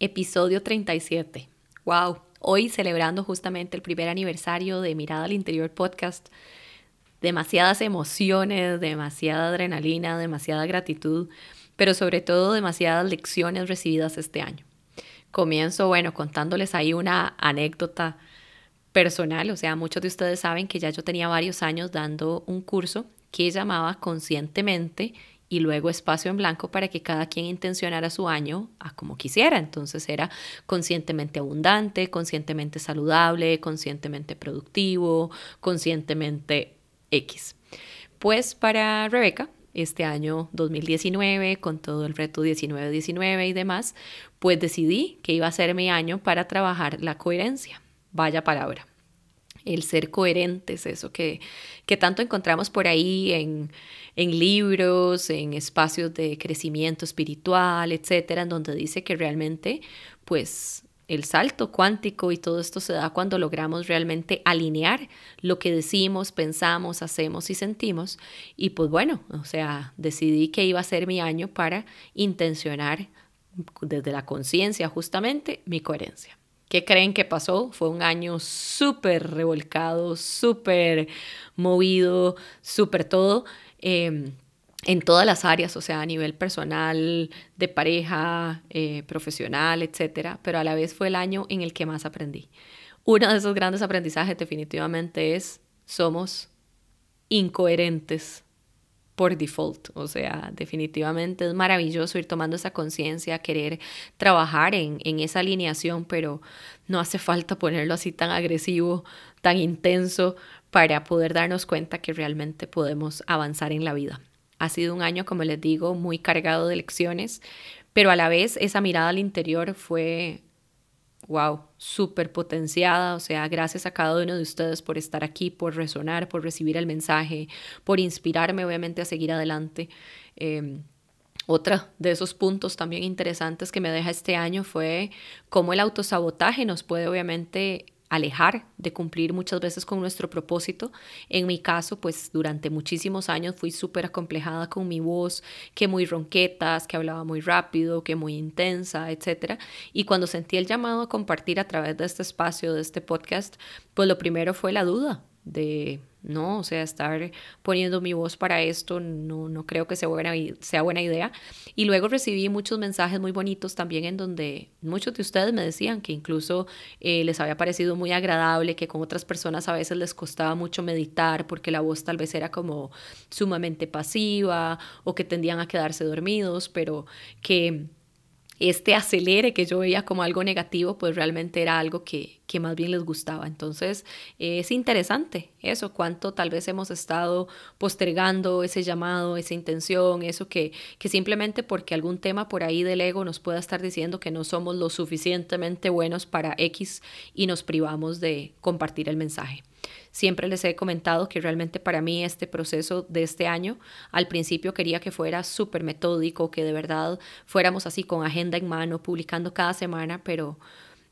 Episodio 37. ¡Wow! Hoy celebrando justamente el primer aniversario de Mirada al Interior podcast. Demasiadas emociones, demasiada adrenalina, demasiada gratitud, pero sobre todo demasiadas lecciones recibidas este año. Comienzo, bueno, contándoles ahí una anécdota personal, o sea, muchos de ustedes saben que ya yo tenía varios años dando un curso que llamaba Conscientemente y luego espacio en blanco para que cada quien intencionara su año a como quisiera. Entonces era conscientemente abundante, conscientemente saludable, conscientemente productivo, conscientemente X. Pues para Rebeca, este año 2019, con todo el reto 19-19 y demás, pues decidí que iba a ser mi año para trabajar la coherencia. Vaya palabra el ser coherentes, eso que, que tanto encontramos por ahí en, en, libros, en espacios de crecimiento espiritual, etcétera, en donde dice que realmente, pues, el salto cuántico y todo esto se da cuando logramos realmente alinear lo que decimos, pensamos, hacemos y sentimos. Y pues bueno, o sea, decidí que iba a ser mi año para intencionar desde la conciencia justamente mi coherencia. ¿Qué creen que pasó? Fue un año súper revolcado, súper movido, súper todo. Em, en todas las áreas, o sea, a nivel personal, de pareja, eh, profesional, etcétera, pero a la vez fue el año en el que más aprendí. Uno de esos grandes aprendizajes definitivamente es somos incoherentes por default. O sea, definitivamente es maravilloso ir tomando esa conciencia, querer trabajar en, en, esa alineación, pero no hace falta ponerlo así tan agresivo, tan intenso, para poder darnos cuenta que realmente podemos avanzar en la vida. Ha sido un año, como les digo, muy cargado de lecciones, pero a la vez esa mirada al interior fue wow, súper potenciada. O sea, gracias a cada uno de ustedes por estar aquí, por resonar, por recibir el mensaje, por inspirarme obviamente a seguir adelante. Eh, otra de esos puntos también interesantes que me deja este año fue cómo el autosabotaje nos puede obviamente alejar de cumplir muchas veces con nuestro propósito. En mi caso, pues durante muchísimos años fui súper acomplejada con mi voz, que muy ronquetas, que hablaba muy rápido, que muy intensa, etc. Y cuando sentí el llamado a compartir a través de este espacio, de este podcast, pues lo primero fue la duda de ¿no? O sea, estar poniendo mi voz para esto no, no creo que sea buena, sea buena idea. Y luego recibí muchos mensajes muy bonitos también en donde muchos de ustedes me decían que incluso eh, les había parecido muy agradable, que con otras personas a veces les costaba mucho meditar porque la voz tal vez era como sumamente pasiva o que tendían a quedarse dormidos, pero que este acelere que yo veía como algo negativo, pues realmente era algo que, que más bien les gustaba. Entonces es interesante eso, cuánto tal vez hemos estado postergando ese llamado, esa intención, eso que, que simplemente porque algún tema por ahí del ego nos pueda estar diciendo que no somos lo suficientemente buenos para X y nos privamos de compartir el mensaje. Siempre les he comentado que realmente para mí este proceso de este año, al principio quería que fuera súper metódico, que de verdad fuéramos así con agenda en mano, publicando cada semana, pero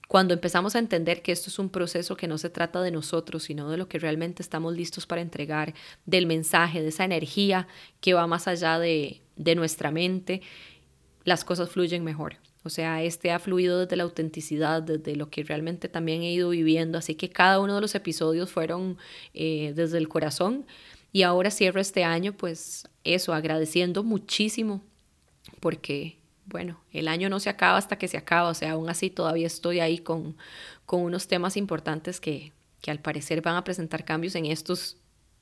cuando empezamos a entender que esto es un proceso que no se trata de nosotros, sino de lo que realmente estamos listos para entregar, del mensaje, de esa energía que va más allá de, de nuestra mente, las cosas fluyen mejor. O sea, este ha fluido desde la autenticidad, desde lo que realmente también he ido viviendo. Así que cada uno de los episodios fueron eh, desde el corazón. Y ahora cierro este año, pues eso, agradeciendo muchísimo, porque, bueno, el año no se acaba hasta que se acaba. O sea, aún así todavía estoy ahí con, con unos temas importantes que, que al parecer van a presentar cambios en estos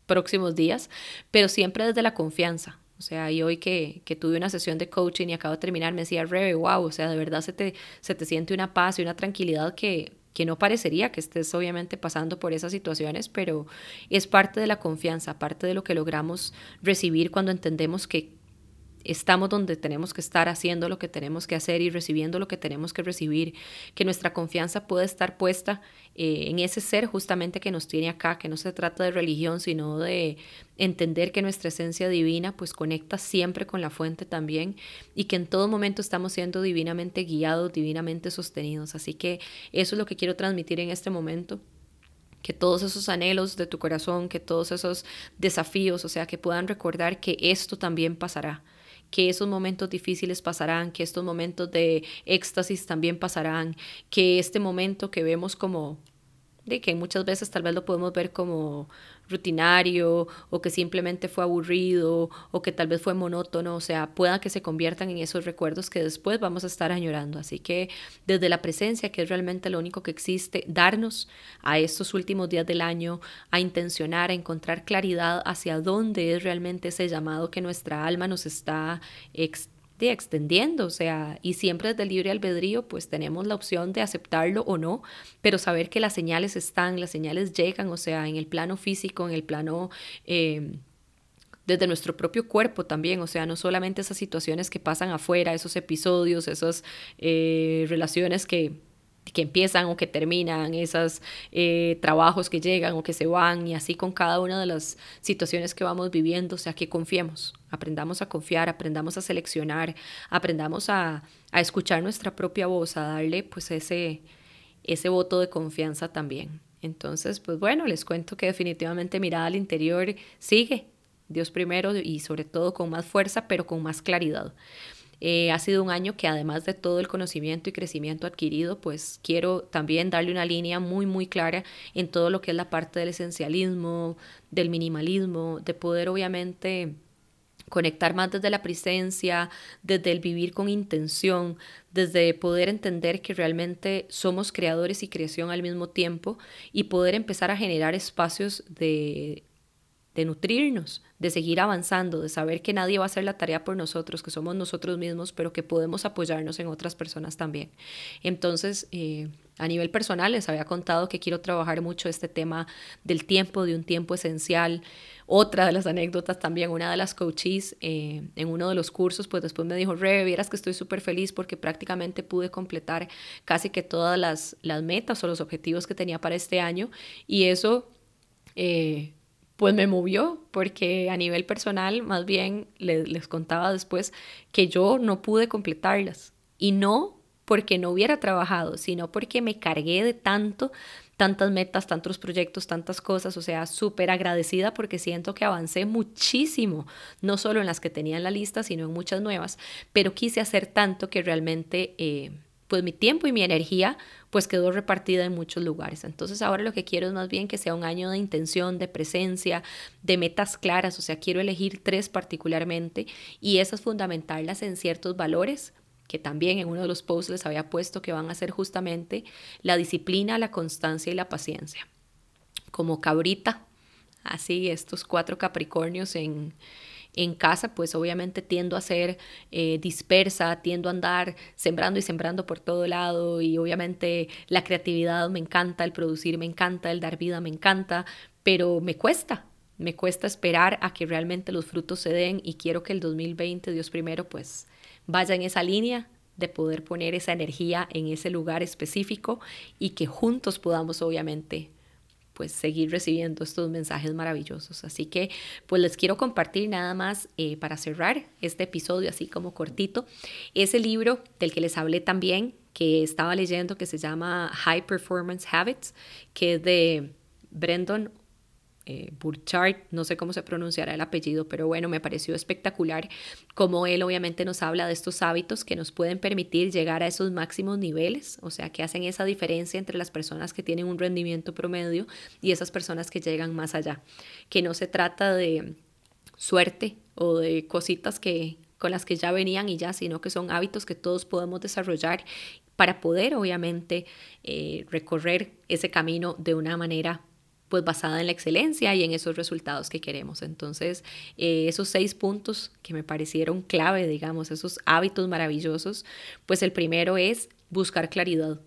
próximos días, pero siempre desde la confianza. O sea, y hoy que, que, tuve una sesión de coaching y acabo de terminar, me decía, Rebe, wow, o sea, de verdad se te, se te siente una paz y una tranquilidad que, que no parecería que estés obviamente pasando por esas situaciones, pero es parte de la confianza, parte de lo que logramos recibir cuando entendemos que estamos donde tenemos que estar haciendo lo que tenemos que hacer y recibiendo lo que tenemos que recibir, que nuestra confianza puede estar puesta eh, en ese ser justamente que nos tiene acá, que no se trata de religión, sino de entender que nuestra esencia divina pues conecta siempre con la fuente también y que en todo momento estamos siendo divinamente guiados, divinamente sostenidos. Así que eso es lo que quiero transmitir en este momento que todos esos anhelos de tu corazón, que todos esos desafíos, o sea, que puedan recordar que esto también pasará, que esos momentos difíciles pasarán, que estos momentos de éxtasis también pasarán, que este momento que vemos como de que muchas veces tal vez lo podemos ver como rutinario o que simplemente fue aburrido o que tal vez fue monótono, o sea, pueda que se conviertan en esos recuerdos que después vamos a estar añorando. Así que desde la presencia, que es realmente lo único que existe, darnos a estos últimos días del año, a intencionar, a encontrar claridad hacia dónde es realmente ese llamado que nuestra alma nos está extendiendo, o sea, y siempre desde el libre albedrío, pues tenemos la opción de aceptarlo o no, pero saber que las señales están, las señales llegan, o sea, en el plano físico, en el plano... Eh, desde nuestro propio cuerpo también, o sea, no solamente esas situaciones que pasan afuera, esos episodios, esas eh, relaciones que que empiezan o que terminan, esos eh, trabajos que llegan o que se van y así con cada una de las situaciones que vamos viviendo, o sea, que confiemos, aprendamos a confiar, aprendamos a seleccionar, aprendamos a, a escuchar nuestra propia voz, a darle pues ese, ese voto de confianza también. Entonces, pues bueno, les cuento que definitivamente mirada al interior sigue, Dios primero y sobre todo con más fuerza, pero con más claridad. Eh, ha sido un año que además de todo el conocimiento y crecimiento adquirido, pues quiero también darle una línea muy, muy clara en todo lo que es la parte del esencialismo, del minimalismo, de poder obviamente conectar más desde la presencia, desde el vivir con intención, desde poder entender que realmente somos creadores y creación al mismo tiempo y poder empezar a generar espacios de de nutrirnos, de seguir avanzando, de saber que nadie va a hacer la tarea por nosotros, que somos nosotros mismos, pero que podemos apoyarnos en otras personas también. Entonces, eh, a nivel personal, les había contado que quiero trabajar mucho este tema del tiempo, de un tiempo esencial. Otra de las anécdotas también, una de las coaches eh, en uno de los cursos, pues después me dijo, Re, vieras que estoy súper feliz porque prácticamente pude completar casi que todas las, las metas o los objetivos que tenía para este año. Y eso... Eh, pues me movió, porque a nivel personal, más bien les, contaba después que yo no pude completarlas. Y no porque no hubiera trabajado, sino porque me cargué de tanto, tantas metas, tantos proyectos, tantas cosas, o sea, súper agradecida porque siento que avancé muchísimo, no solo en las que tenía en la lista, sino en muchas nuevas, pero quise hacer tanto que realmente... Eh, pues mi tiempo y mi energía pues quedó repartida en muchos lugares. Entonces ahora lo que quiero es más bien que sea un año de intención, de presencia, de metas claras, o sea, quiero elegir tres particularmente y esas fundamentarlas en ciertos valores que también en uno de los posts les había puesto que van a ser justamente la disciplina, la constancia y la paciencia. Como cabrita, así estos cuatro Capricornios en, en casa, pues obviamente tiendo a ser eh, dispersa, tiendo a andar sembrando y sembrando por todo lado y obviamente la creatividad me encanta, el producir me encanta, el dar vida me encanta, pero me cuesta, me cuesta esperar a que realmente los frutos se den y quiero que el 2020, Dios primero, pues vaya en esa línea de poder poner esa energía en ese lugar específico y que juntos podamos obviamente pues seguir recibiendo estos mensajes maravillosos. Así que pues les quiero compartir nada más eh, para cerrar este episodio así como cortito, ese libro del que les hablé también, que estaba leyendo, que se llama High Performance Habits, que es de Brendan eh, Burchard, no sé cómo se pronunciará el apellido, pero bueno, me pareció espectacular como él obviamente nos habla de estos hábitos que nos pueden permitir llegar a esos máximos niveles, o sea, que hacen esa diferencia entre las personas que tienen un rendimiento promedio y esas personas que llegan más allá, que no se trata de suerte o de cositas que con las que ya venían y ya, sino que son hábitos que todos podemos desarrollar para poder obviamente eh, recorrer ese camino de una manera pues basada en la excelencia y en esos resultados que queremos. Entonces, eh, esos seis puntos que me parecieron clave, digamos, esos hábitos maravillosos, pues el primero es buscar claridad.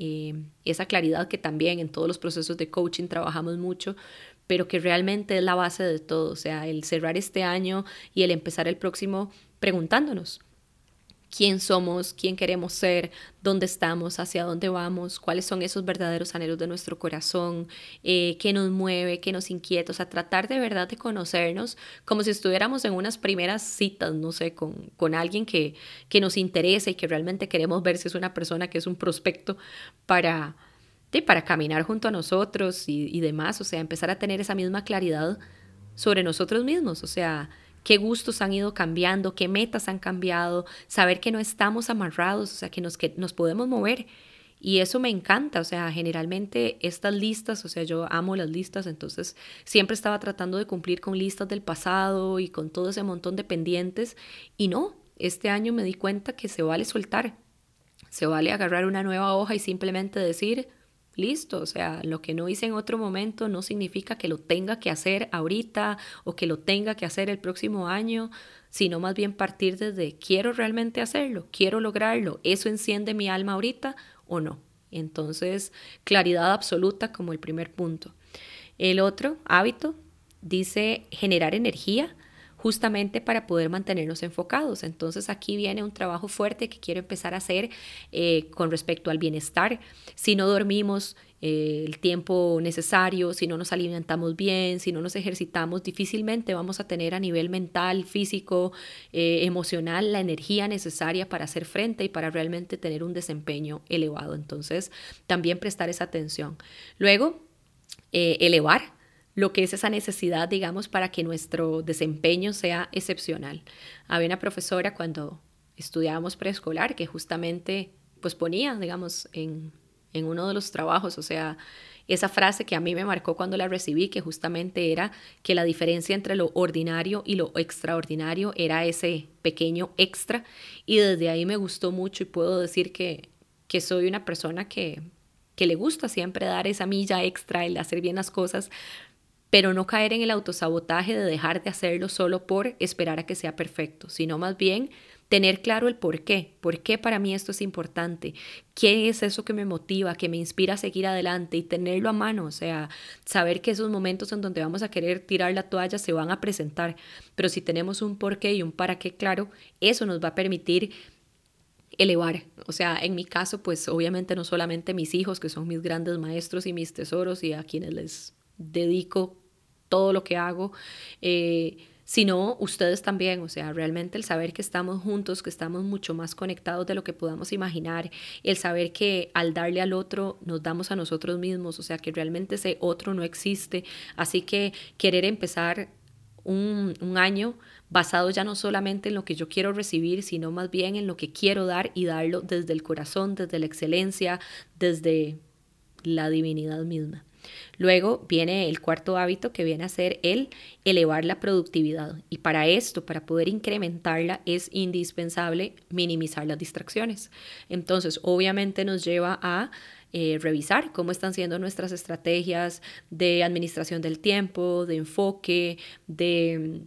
Eh, esa claridad que también en todos los procesos de coaching trabajamos mucho, pero que realmente es la base de todo. O sea, el cerrar este año y el empezar el próximo preguntándonos quién somos, quién queremos ser, dónde estamos, hacia dónde vamos, cuáles son esos verdaderos anhelos de nuestro corazón, eh, qué nos mueve, qué nos inquieta, o sea, tratar de verdad de conocernos como si estuviéramos en unas primeras citas, no sé, con, con alguien que, que nos interesa y que realmente queremos ver si es una persona que es un prospecto para, para caminar junto a nosotros y, y demás, o sea, empezar a tener esa misma claridad sobre nosotros mismos, o sea, qué gustos han ido cambiando, qué metas han cambiado, saber que no estamos amarrados, o sea, que nos, que nos podemos mover. Y eso me encanta, o sea, generalmente estas listas, o sea, yo amo las listas, entonces siempre estaba tratando de cumplir con listas del pasado y con todo ese montón de pendientes. Y no, este año me di cuenta que se vale soltar, se vale agarrar una nueva hoja y simplemente decir, listo, o sea, lo que no hice en otro momento no significa que lo tenga que hacer ahorita o que lo tenga que hacer el próximo año, sino más bien partir desde quiero realmente hacerlo, quiero lograrlo, eso enciende mi alma ahorita o no. Entonces, claridad absoluta como el primer punto. El otro hábito dice generar energía justamente para poder mantenernos enfocados. Entonces aquí viene un trabajo fuerte que quiero empezar a hacer eh, con respecto al bienestar. Si no dormimos eh, el tiempo necesario, si no nos alimentamos bien, si no nos ejercitamos, difícilmente vamos a tener a nivel mental, físico, eh, emocional la energía necesaria para hacer frente y para realmente tener un desempeño elevado. Entonces también prestar esa atención. Luego, elevar lo que es esa necesidad, digamos, para que nuestro desempeño sea excepcional. Había una profesora cuando estudiábamos preescolar que justamente pues ponía, digamos, en, en uno de los trabajos, o sea, esa frase que a mí me marcó cuando la recibí, que justamente era que la diferencia entre lo ordinario y lo extraordinario era ese pequeño extra. Y desde ahí me gustó mucho y puedo decir que, que soy una persona que, que le gusta siempre dar esa milla extra, el hacer bien las cosas, pero no caer en el autosabotaje de dejar de hacerlo solo por esperar a que sea perfecto, sino más bien tener claro el por qué, por qué para mí esto es importante, qué es eso que me motiva, que me inspira a seguir adelante y tenerlo a mano, o sea, saber que esos momentos en donde vamos a querer tirar la toalla se van a presentar, pero si tenemos un por qué y un para qué claro, eso nos va a permitir elevar. O sea, en mi caso, pues obviamente no solamente mis hijos, que son mis grandes maestros y mis tesoros y a quienes les dedico todo lo que hago, eh, sino ustedes también, o sea, realmente el saber que estamos juntos, que estamos mucho más conectados de lo que podamos imaginar, el saber que al darle al otro nos damos a nosotros mismos, o sea, que realmente ese otro no existe, así que querer empezar un, un año basado ya no solamente en lo que yo quiero recibir, sino más bien en lo que quiero dar y darlo desde el corazón, desde la excelencia, desde la divinidad misma. Luego viene el cuarto hábito que viene a ser el elevar la productividad. Y para esto, para poder incrementarla, es indispensable minimizar las distracciones. Entonces, obviamente nos lleva a eh, revisar cómo están siendo nuestras estrategias de administración del tiempo, de enfoque, de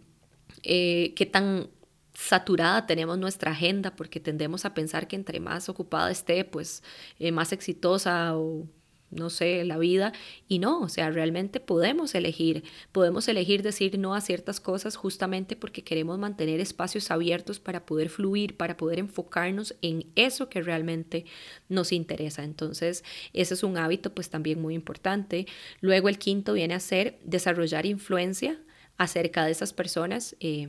eh, qué tan saturada tenemos nuestra agenda, porque tendemos a pensar que entre más ocupada esté, pues eh, más exitosa o no sé, la vida. Y no, o sea, realmente podemos elegir, podemos elegir decir no a ciertas cosas justamente porque queremos mantener espacios abiertos para poder fluir, para poder enfocarnos en eso que realmente nos interesa. Entonces, ese es un hábito pues también muy importante. Luego el quinto viene a ser desarrollar influencia acerca de esas personas. Eh,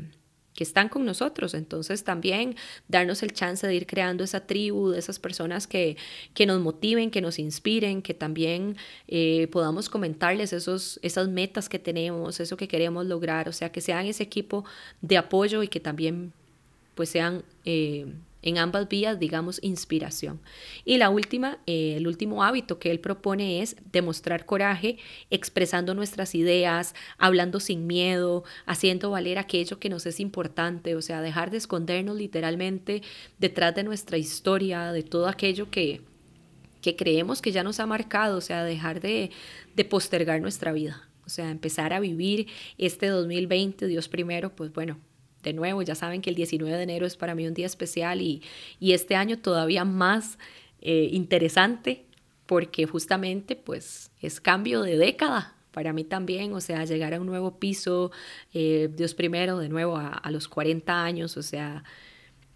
que están con nosotros. Entonces también darnos el chance de ir creando esa tribu, de esas personas que, que nos motiven, que nos inspiren, que también eh, podamos comentarles esos, esas metas que tenemos, eso que queremos lograr, o sea, que sean ese equipo de apoyo y que también pues sean... Eh, en ambas vías, digamos, inspiración. Y la última, eh, el último hábito que él propone es demostrar coraje, expresando nuestras ideas, hablando sin miedo, haciendo valer aquello que nos es importante, o sea, dejar de escondernos literalmente detrás de nuestra historia, de todo aquello que, que creemos que ya nos ha marcado, o sea, dejar de, de postergar nuestra vida. O sea, empezar a vivir este 2020, Dios primero, pues bueno, de nuevo, ya saben que el 19 de enero es para mí un día especial y, este año todavía más eh, interesante porque justamente pues es cambio de década, para mí también, o sea, llegar a un nuevo piso, eh, Dios primero, de nuevo a, a los 40 años, o sea,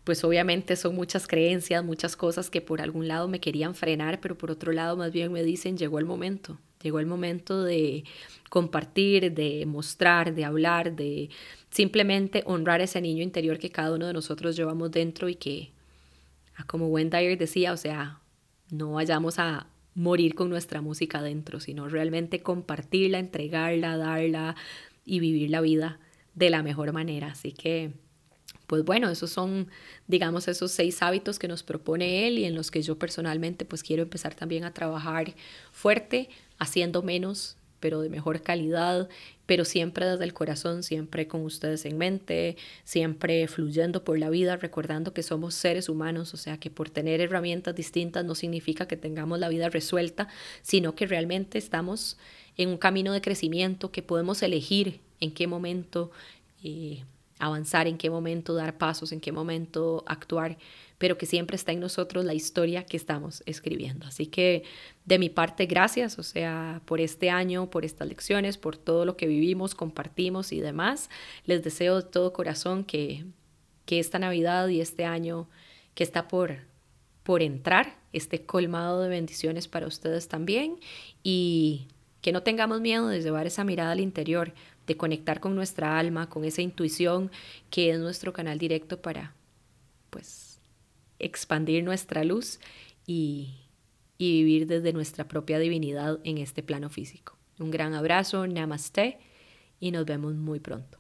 pues obviamente son muchas creencias, muchas cosas que por algún lado me querían frenar, pero por otro lado más bien me dicen, llegó el momento, llegó el momento de compartir, de mostrar, de hablar, de simplemente honrar ese niño interior que cada uno de nosotros llevamos dentro y que, ah, como Wendy Dyer decía, o sea, no vayamos a morir con nuestra música dentro, sino realmente compartirla, entregarla, darla y vivir la vida de la mejor manera. Así que, pues bueno, esos son, digamos, esos seis hábitos que nos propone él y en los que yo personalmente pues quiero empezar también a trabajar fuerte, haciendo menos, pero de mejor calidad, pero siempre desde el corazón, siempre con ustedes en mente, siempre fluyendo por la vida, recordando que somos seres humanos, o sea que por tener herramientas distintas no significa que tengamos la vida resuelta, sino que realmente estamos en un camino de crecimiento, que podemos elegir en qué momento eh, avanzar, en qué momento dar pasos, en qué momento actuar pero que siempre está en nosotros la historia que estamos escribiendo. Así que de mi parte, gracias, o sea, por este año, por estas lecciones, por todo lo que vivimos, compartimos y demás. Les deseo de todo corazón que, que esta Navidad y este año que está por, por entrar esté colmado de bendiciones para ustedes también y que no tengamos miedo de llevar esa mirada al interior, de conectar con nuestra alma, con esa intuición que es nuestro canal directo para, pues, expandir nuestra luz y, y vivir desde nuestra propia divinidad en este plano físico. Un gran abrazo, namaste y nos vemos muy pronto.